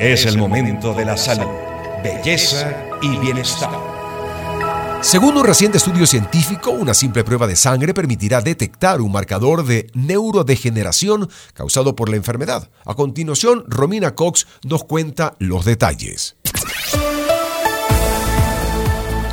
Es el momento de la salud, belleza y bienestar. Según un reciente estudio científico, una simple prueba de sangre permitirá detectar un marcador de neurodegeneración causado por la enfermedad. A continuación, Romina Cox nos cuenta los detalles.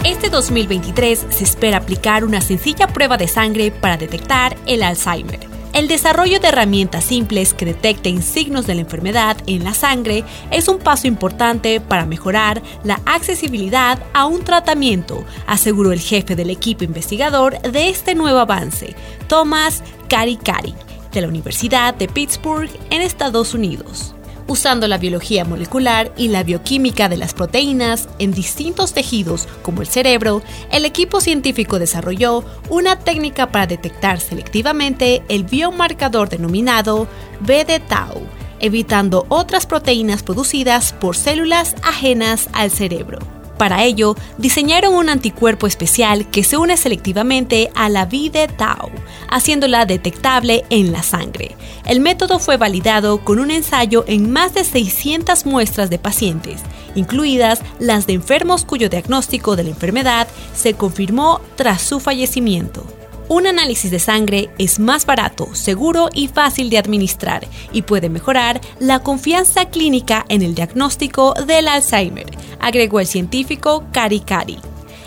Este 2023 se espera aplicar una sencilla prueba de sangre para detectar el Alzheimer. El desarrollo de herramientas simples que detecten signos de la enfermedad en la sangre es un paso importante para mejorar la accesibilidad a un tratamiento, aseguró el jefe del equipo investigador de este nuevo avance, Thomas Caricari, de la Universidad de Pittsburgh en Estados Unidos usando la biología molecular y la bioquímica de las proteínas en distintos tejidos como el cerebro, el equipo científico desarrolló una técnica para detectar selectivamente el biomarcador denominado BD-Tau, evitando otras proteínas producidas por células ajenas al cerebro. Para ello, diseñaron un anticuerpo especial que se une selectivamente a la de Tau, haciéndola detectable en la sangre. El método fue validado con un ensayo en más de 600 muestras de pacientes, incluidas las de enfermos cuyo diagnóstico de la enfermedad se confirmó tras su fallecimiento. Un análisis de sangre es más barato, seguro y fácil de administrar y puede mejorar la confianza clínica en el diagnóstico del Alzheimer, agregó el científico Cari Cari.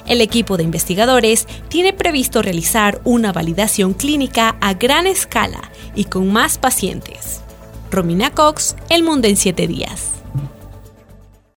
El equipo de investigadores tiene previsto realizar una validación clínica a gran escala y con más pacientes. Romina Cox, El Mundo en 7 días.